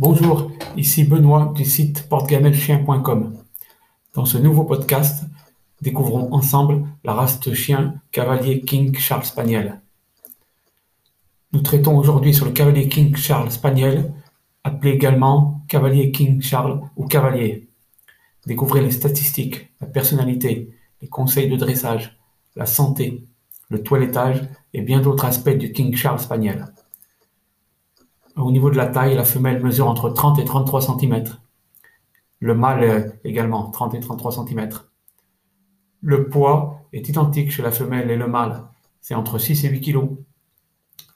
Bonjour, ici Benoît du site portegamelchien.com. Dans ce nouveau podcast, découvrons ensemble la race de chien cavalier King Charles Spaniel. Nous traitons aujourd'hui sur le cavalier King Charles Spaniel, appelé également cavalier King Charles ou cavalier. Découvrez les statistiques, la personnalité, les conseils de dressage, la santé, le toilettage et bien d'autres aspects du King Charles Spaniel. Au niveau de la taille, la femelle mesure entre 30 et 33 cm. Le mâle également, 30 et 33 cm. Le poids est identique chez la femelle et le mâle, c'est entre 6 et 8 kg.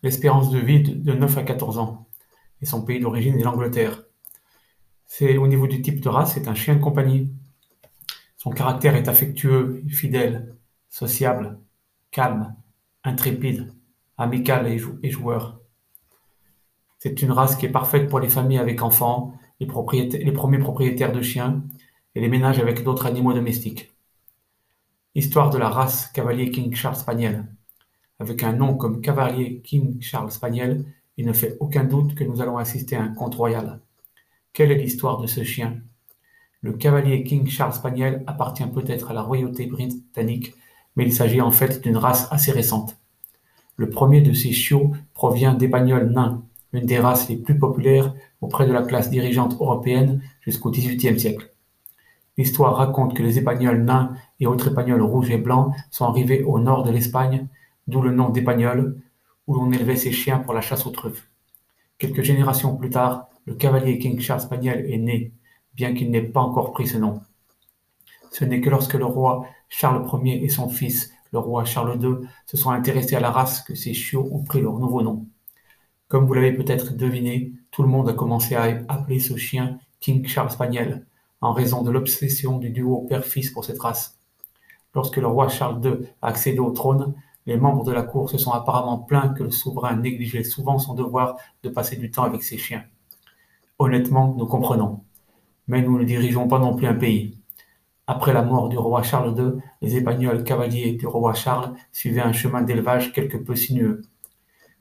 L'espérance de vie de 9 à 14 ans. Et son pays d'origine est l'Angleterre. C'est au niveau du type de race, c'est un chien de compagnie. Son caractère est affectueux, fidèle, sociable, calme, intrépide, amical et, joueur. C'est une race qui est parfaite pour les familles avec enfants, les, premiers propriétaires de chiens et les ménages avec d'autres animaux domestiques. Histoire de la race Cavalier King Charles Spaniel. Avec un nom comme Cavalier King Charles Spaniel, il ne fait aucun doute que nous allons assister à un conte royal. Quelle est l'histoire de ce chien? Le Cavalier King Charles Spaniel appartient peut-être à la royauté britannique, mais il s'agit en fait d'une race assez récente. Le premier de ces chiots provient d'Épagnols nains, une des races les plus populaires auprès de la classe dirigeante européenne jusqu'au XVIIIe siècle. L'histoire raconte que les épagnols nains et autres épagnols rouges et blancs sont arrivés au nord de l'Espagne, d'où le nom d'épagnol, où l'on élevait ces chiens pour la chasse aux truffes. Quelques générations plus tard, le cavalier King Charles Spaniel est né, bien qu'il n'ait pas encore pris ce nom. Ce n'est que lorsque le roi Charles Ier et son fils, le roi Charles II, se sont intéressés à la race que ces chiots ont pris leur nouveau nom. Comme vous l'avez peut-être deviné, tout le monde a commencé à appeler ce chien King Charles Spaniel, en raison de l'obsession du duo père-fils pour cette race. Lorsque le roi Charles II a accédé au trône, les membres de la cour se sont apparemment plaints que le souverain négligeait souvent son devoir de passer du temps avec ses chiens. Honnêtement, nous comprenons. Mais nous ne dirigeons pas non plus un pays. Après la mort du roi Charles II, les Espagnols cavaliers du roi Charles suivaient un chemin d'élevage quelque peu sinueux.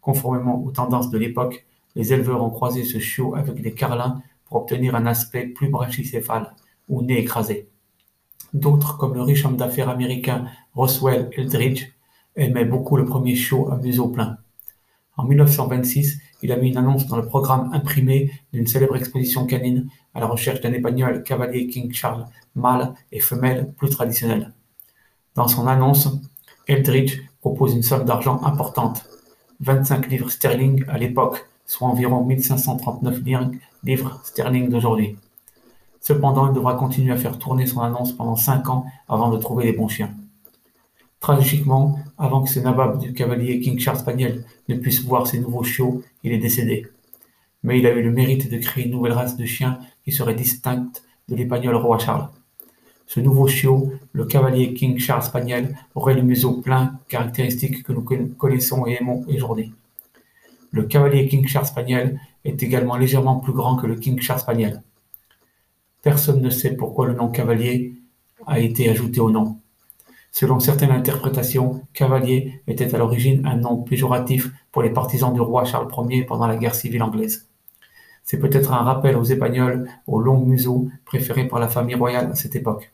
Conformément aux tendances de l'époque, les éleveurs ont croisé ce chiot avec des carlins pour obtenir un aspect plus brachycéphale ou nez écrasé. D'autres, comme le riche homme d'affaires américain Roswell Eldridge, aimaient beaucoup le premier chiot à museau plein. En 1926, il a mis une annonce dans le programme imprimé d'une célèbre exposition canine à la recherche d'un épagnol cavalier King Charles, mâle et femelle plus traditionnel. Dans son annonce, Eldridge propose une somme d'argent importante, 25 livres sterling à l'époque, soit environ 1539 livres sterling d'aujourd'hui. Cependant, il devra continuer à faire tourner son annonce pendant 5 ans avant de trouver les bons chiens. Tragiquement, avant que ce nabab du cavalier King Charles Spaniel ne puisse voir ses nouveaux chiots, il est décédé. Mais il a eu le mérite de créer une nouvelle race de chiens qui serait distincte de l'épagnol roi Charles. Ce nouveau chiot, le cavalier King Charles Spaniel, aurait le museau plein, caractéristique que nous connaissons et aimons aujourd'hui. Le cavalier King Charles Spaniel est également légèrement plus grand que le King Charles Spaniel. Personne ne sait pourquoi le nom cavalier a été ajouté au nom. Selon certaines interprétations, cavalier était à l'origine un nom péjoratif pour les partisans du roi Charles Ier pendant la guerre civile anglaise. C'est peut-être un rappel aux Espagnols au long museau préféré par la famille royale à cette époque.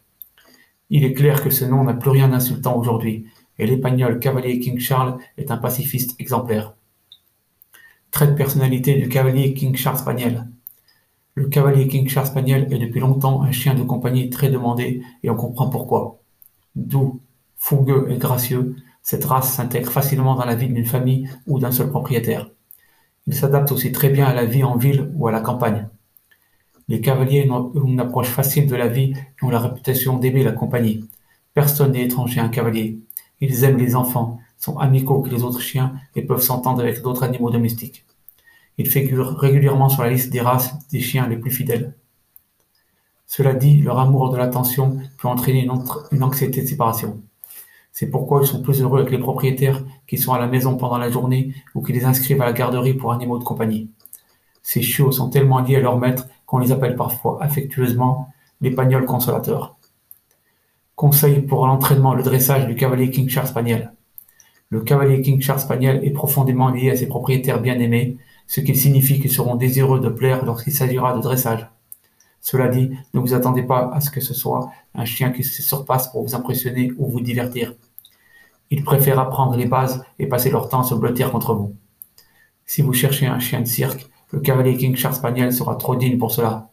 Il est clair que ce nom n'a plus rien d'insultant aujourd'hui, et l'épagnol cavalier King Charles est un pacifiste exemplaire. Trait de personnalité du cavalier King Charles Spaniel. Le cavalier King Charles Spaniel est depuis longtemps un chien de compagnie très demandé, et on comprend pourquoi. Doux, fougueux et gracieux, cette race s'intègre facilement dans la vie d'une famille ou d'un seul propriétaire. Il s'adapte aussi très bien à la vie en ville ou à la campagne. Les cavaliers ont une approche facile de la vie et ont la réputation d'aimer la compagnie. Personne n'est étranger à un cavalier. Ils aiment les enfants, sont amicaux que les autres chiens et peuvent s'entendre avec d'autres animaux domestiques. Ils figurent régulièrement sur la liste des races des chiens les plus fidèles. Cela dit, leur amour de l'attention peut entraîner une, anxiété de séparation. C'est pourquoi ils sont plus heureux avec les propriétaires qui sont à la maison pendant la journée ou qui les inscrivent à la garderie pour animaux de compagnie. Ces chiots sont tellement liés à leur maître qu'on les appelle parfois affectueusement les pagnols consolateurs. Conseil pour l'entraînement et le dressage du cavalier King Charles Spaniel. Le cavalier King Charles Spaniel est profondément lié à ses propriétaires bien-aimés, ce qui signifie qu'ils seront désireux de plaire lorsqu'il s'agira de dressage. Cela dit, ne vous attendez pas à ce que ce soit un chien qui se surpasse pour vous impressionner ou vous divertir. Ils préfèrent apprendre les bases et passer leur temps à se blottir contre vous. Si vous cherchez un chien de cirque, le cavalier King Charles Spaniel sera trop digne pour cela.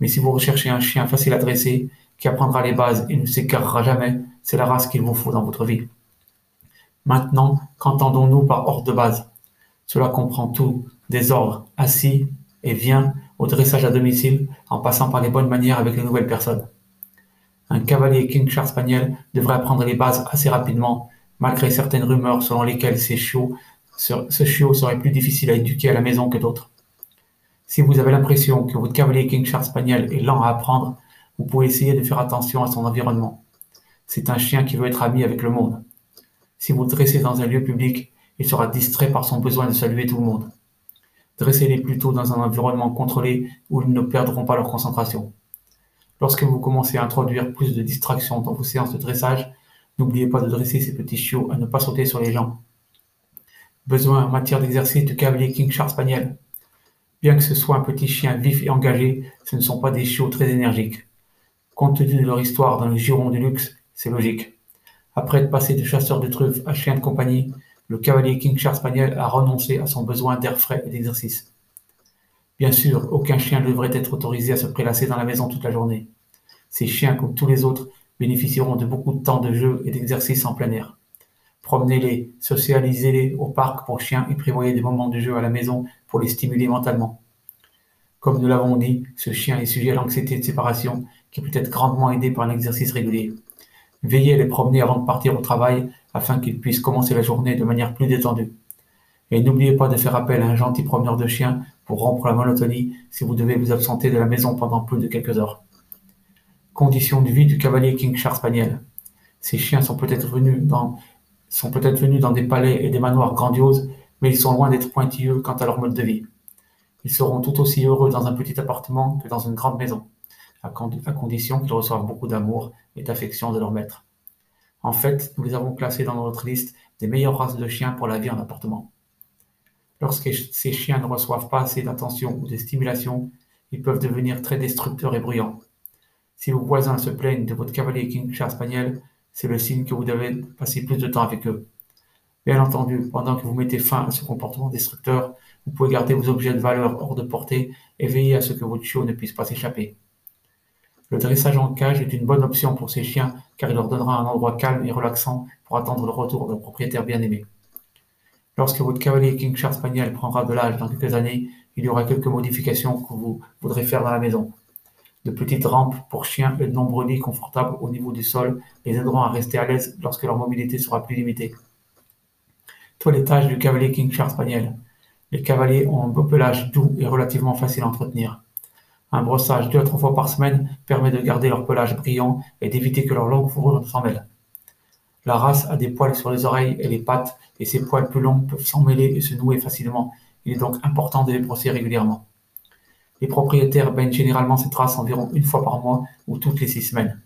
Mais si vous recherchez un chien facile à dresser, qui apprendra les bases et ne s'écartera jamais, c'est la race qu'il vous faut dans votre vie. Maintenant, qu'entendons-nous par ordre de base? Cela comprend tout, des ordres assis et vient au dressage à domicile en passant par les bonnes manières avec les nouvelles personnes. Un cavalier King Charles Spaniel devrait apprendre les bases assez rapidement, malgré certaines rumeurs selon lesquelles ce chiot serait plus difficile à éduquer à la maison que d'autres. Si vous avez l'impression que votre cavalier King Charles Spaniel est lent à apprendre, vous pouvez essayer de faire attention à son environnement. C'est un chien qui veut être ami avec le monde. Si vous dressez dans un lieu public, il sera distrait par son besoin de saluer tout le monde. Dressez-les plutôt dans un environnement contrôlé où ils ne perdront pas leur concentration. Lorsque vous commencez à introduire plus de distractions dans vos séances de dressage, n'oubliez pas de dresser ces petits chiots à ne pas sauter sur les gens. Besoin en matière d'exercice du cavalier King Charles Spaniel. Bien que ce soit un petit chien vif et engagé, ce ne sont pas des chiots très énergiques. Compte tenu de leur histoire dans le giron du luxe, c'est logique. Après être passé de chasseur de truffes à chien de compagnie, le cavalier King Charles Spaniel a renoncé à son besoin d'air frais et d'exercice. Bien sûr, aucun chien ne devrait être autorisé à se prélasser dans la maison toute la journée. Ces chiens, comme tous les autres, bénéficieront de beaucoup de temps de jeu et d'exercice en plein air. Promenez-les, socialisez-les au parc pour chiens et prévoyez des moments de jeu à la maison pour les stimuler mentalement. Comme nous l'avons dit, ce chien est sujet à l'anxiété de séparation qui peut être grandement aidé par un exercice régulier. Veillez à les promener avant de partir au travail afin qu'ils puissent commencer la journée de manière plus détendue. Et n'oubliez pas de faire appel à un gentil promeneur de chiens pour rompre la monotonie si vous devez vous absenter de la maison pendant plus de quelques heures. Conditions de vie du cavalier King Charles Spaniel. Ces chiens sont peut-être venus dans, sont peut-être venus dans des palais et des manoirs grandioses, mais ils sont loin d'être pointilleux quant à leur mode de vie. Ils seront tout aussi heureux dans un petit appartement que dans une grande maison, à, condition qu'ils reçoivent beaucoup d'amour et d'affection de leur maître. En fait, nous les avons classés dans notre liste des meilleures races de chiens pour la vie en appartement. Lorsque ces chiens ne reçoivent pas assez d'attention ou de stimulation, ils peuvent devenir très destructeurs et bruyants. Si vos voisins se plaignent de votre cavalier King Charles Spaniel, c'est le signe que vous devez passer plus de temps avec eux. Bien entendu, pendant que vous mettez fin à ce comportement destructeur, vous pouvez garder vos objets de valeur hors de portée et veiller à ce que votre chiot ne puisse pas s'échapper. Le dressage en cage est une bonne option pour ces chiens car il leur donnera un endroit calme et relaxant pour attendre le retour de leur propriétaire bien-aimé. Lorsque votre cavalier King Charles Spaniel prendra de l'âge dans quelques années, il y aura quelques modifications que vous voudrez faire dans la maison. De petites rampes pour chiens et de nombreux lits confortables au niveau du sol les aideront à rester à l'aise lorsque leur mobilité sera plus limitée. Toilettage du cavalier King Charles Spaniel. Les cavaliers ont un beau pelage doux et relativement facile à entretenir. Un brossage deux à trois fois par semaine permet de garder leur pelage brillant et d'éviter que leur longue fourrure s'en mêle. La race a des poils sur les oreilles et les pattes et ces poils plus longs peuvent s'emmêler et se nouer facilement. Il est donc important de les brosser régulièrement. Les propriétaires baignent généralement cette race environ une fois par mois ou toutes les six semaines.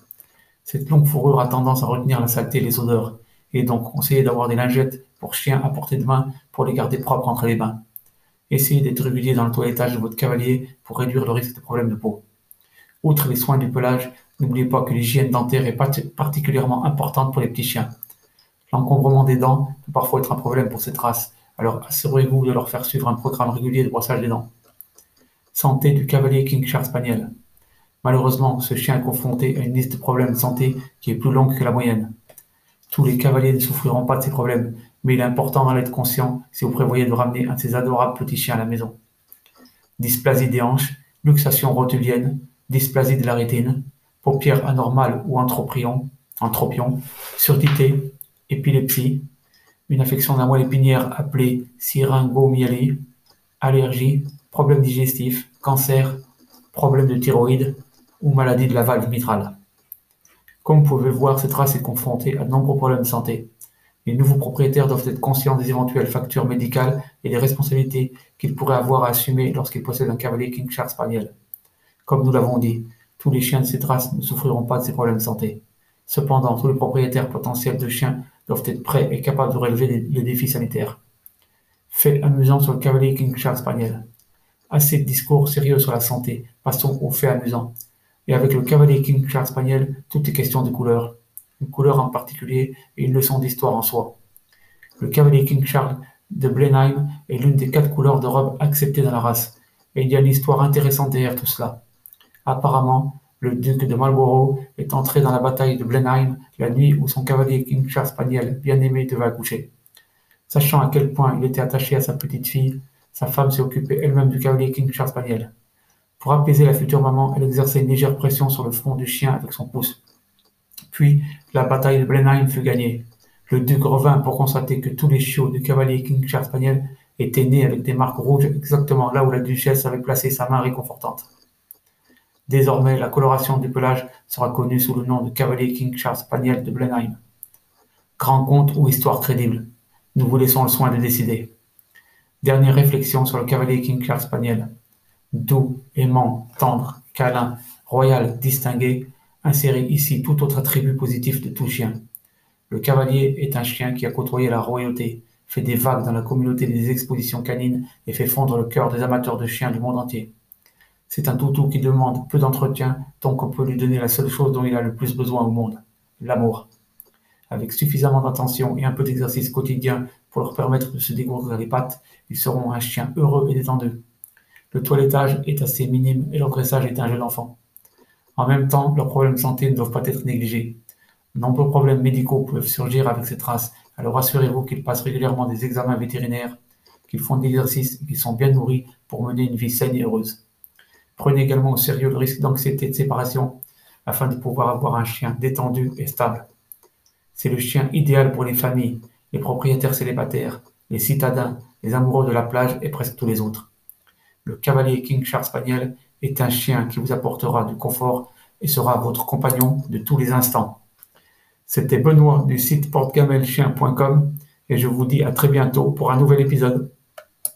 Cette longue fourrure a tendance à retenir la saleté et les odeurs. Il est donc conseillé d'avoir des lingettes pour chiens à portée de main pour les garder propres entre les bains. Essayez d'être régulier dans le toilettage de votre cavalier pour réduire le risque de problèmes de peau. Outre les soins du pelage, n'oubliez pas que l'hygiène dentaire est particulièrement importante pour les petits chiens. L'encombrement des dents peut parfois être un problème pour cette race, alors assurez-vous de leur faire suivre un programme régulier de brossage des dents. Santé du cavalier King Charles Spaniel. Malheureusement, ce chien est confronté à une liste de problèmes de santé qui est plus longue que la moyenne. Tous les cavaliers ne souffriront pas de ces problèmes, mais il est important d'en être conscient si vous prévoyez de ramener un de ces adorables petits chiens à la maison. Dysplasie des hanches, luxation rotulienne, dysplasie de la rétine, paupières anormales ou anthropion, surdité, épilepsie, une affection de la moelle épinière appelée syringomyelie, allergie, problèmes digestifs, cancer, problèmes de thyroïde ou maladie de la valve mitrale. Comme vous pouvez voir, cette race est confrontée à de nombreux problèmes de santé. Les nouveaux propriétaires doivent être conscients des éventuelles factures médicales et des responsabilités qu'ils pourraient avoir à assumer lorsqu'ils possèdent un cavalier King Charles Spaniel. Comme nous l'avons dit, tous les chiens de cette race ne souffriront pas de ces problèmes de santé. Cependant, tous les propriétaires potentiels de chiens doivent être prêts et capables de relever les, défis sanitaires. Fait amusant sur le cavalier King Charles Spaniel. Assez de discours sérieux sur la santé, passons aux faits amusants. Et avec le cavalier King Charles Spaniel, tout est question de couleur. Une couleur en particulier et une leçon d'histoire en soi. Le cavalier King Charles de Blenheim est l'une des quatre couleurs de robe acceptées dans la race. Et il y a une histoire intéressante derrière tout cela. Apparemment, le duc de Marlborough est entré dans la bataille de Blenheim la nuit où son cavalier King Charles Spaniel, bien-aimé, devait accoucher. Sachant à quel point il était attaché à sa petite fille, sa femme s'est occupée elle-même du cavalier King Charles Spaniel. Pour apaiser la future maman, elle exerçait une légère pression sur le front du chien avec son pouce. Puis, la bataille de Blenheim fut gagnée. Le duc revint pour constater que tous les chiots du cavalier King Charles Spaniel étaient nés avec des marques rouges exactement là où la duchesse avait placé sa main réconfortante. Désormais, la coloration du pelage sera connue sous le nom de cavalier King Charles Spaniel de Blenheim. Grand conte ou histoire crédible Nous vous laissons le soin de décider. Dernière réflexion sur le cavalier King Charles Spaniel. Doux, aimant, tendre, câlin, royal, distingué, insérez ici tout autre attribut positif de tout chien. Le cavalier est un chien qui a côtoyé la royauté, fait des vagues dans la communauté des expositions canines et fait fondre le cœur des amateurs de chiens du monde entier. C'est un toutou qui demande peu d'entretien tant qu'on peut lui donner la seule chose dont il a le plus besoin au monde, l'amour. Avec suffisamment d'attention et un peu d'exercice quotidien pour leur permettre de se dégourdir les pattes, ils seront un chien heureux et détendu. Le toilettage est assez minime et leur est un jeu d'enfant. En même temps, leurs problèmes de santé ne doivent pas être négligés. Nombreux problèmes médicaux peuvent surgir avec cette race, alors assurez-vous qu'ils passent régulièrement des examens vétérinaires, qu'ils font de l'exercice et qu'ils sont bien nourris pour mener une vie saine et heureuse. Prenez également au sérieux le risque d'anxiété de séparation afin de pouvoir avoir un chien détendu et stable. C'est le chien idéal pour les familles, les propriétaires célibataires, les citadins, les amoureux de la plage et presque tous les autres. Le cavalier King Charles Spaniel est un chien qui vous apportera du confort et sera votre compagnon de tous les instants. C'était Benoît du site portegamelchien.com et je vous dis à très bientôt pour un nouvel épisode.